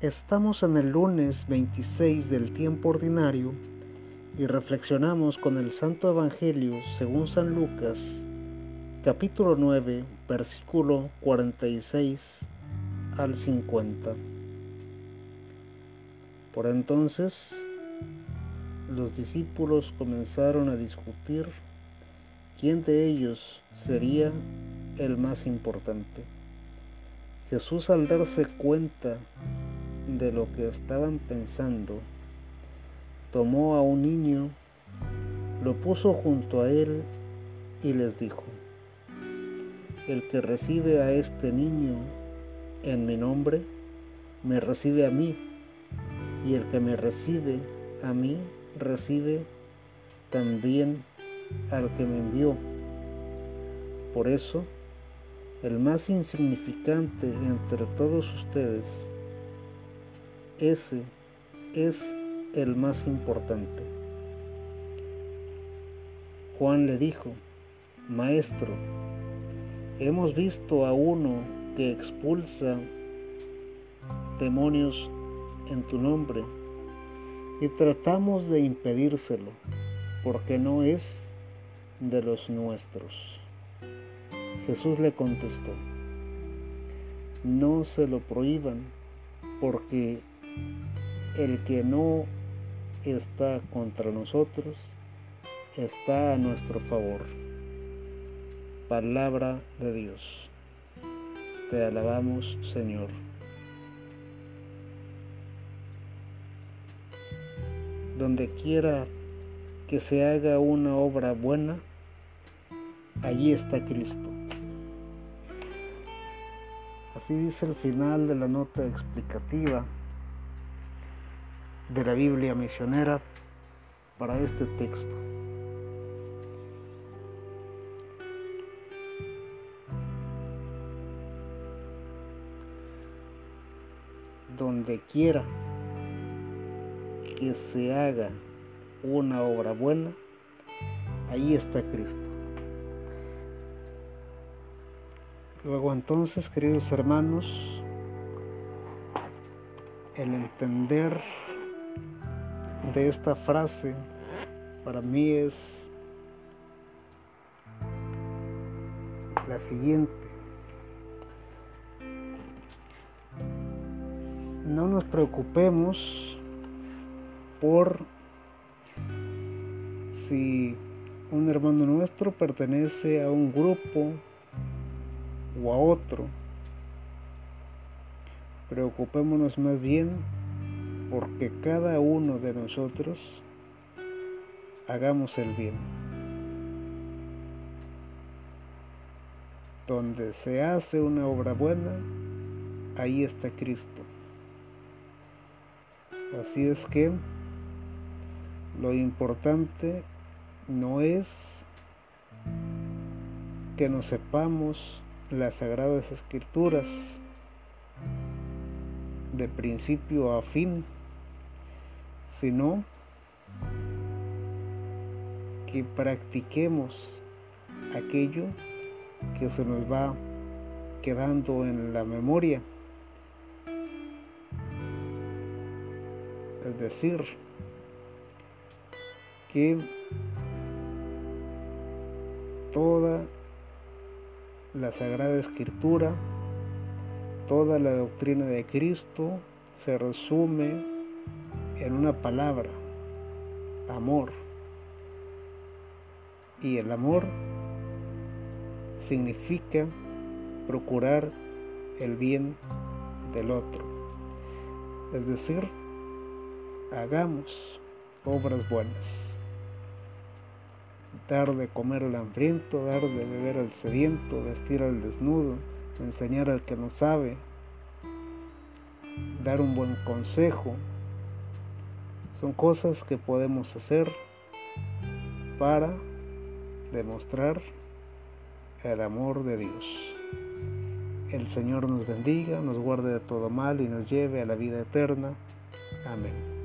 Estamos en el lunes 26 del tiempo ordinario y reflexionamos con el Santo Evangelio según San Lucas, capítulo 9, versículo 46 al 50. Por entonces, los discípulos comenzaron a discutir quién de ellos sería el más importante. Jesús al darse cuenta de lo que estaban pensando, tomó a un niño, lo puso junto a él y les dijo, el que recibe a este niño en mi nombre, me recibe a mí, y el que me recibe a mí, recibe también al que me envió. Por eso, el más insignificante entre todos ustedes, ese es el más importante. Juan le dijo, Maestro, hemos visto a uno que expulsa demonios en tu nombre y tratamos de impedírselo porque no es de los nuestros. Jesús le contestó, no se lo prohíban porque el que no está contra nosotros está a nuestro favor. Palabra de Dios. Te alabamos, Señor. Donde quiera que se haga una obra buena, allí está Cristo. Así dice el final de la nota explicativa de la Biblia misionera para este texto. Donde quiera que se haga una obra buena, ahí está Cristo. Luego entonces, queridos hermanos, el entender de esta frase para mí es la siguiente. No nos preocupemos por si un hermano nuestro pertenece a un grupo o a otro. Preocupémonos más bien porque cada uno de nosotros hagamos el bien. Donde se hace una obra buena, ahí está Cristo. Así es que lo importante no es que nos sepamos las sagradas escrituras de principio a fin, sino que practiquemos aquello que se nos va quedando en la memoria. Es decir, que toda la Sagrada Escritura, toda la doctrina de Cristo se resume en una palabra, amor. Y el amor significa procurar el bien del otro. Es decir, hagamos obras buenas dar de comer al hambriento, dar de beber al sediento, vestir al desnudo, enseñar al que no sabe, dar un buen consejo. Son cosas que podemos hacer para demostrar el amor de Dios. El Señor nos bendiga, nos guarde de todo mal y nos lleve a la vida eterna. Amén.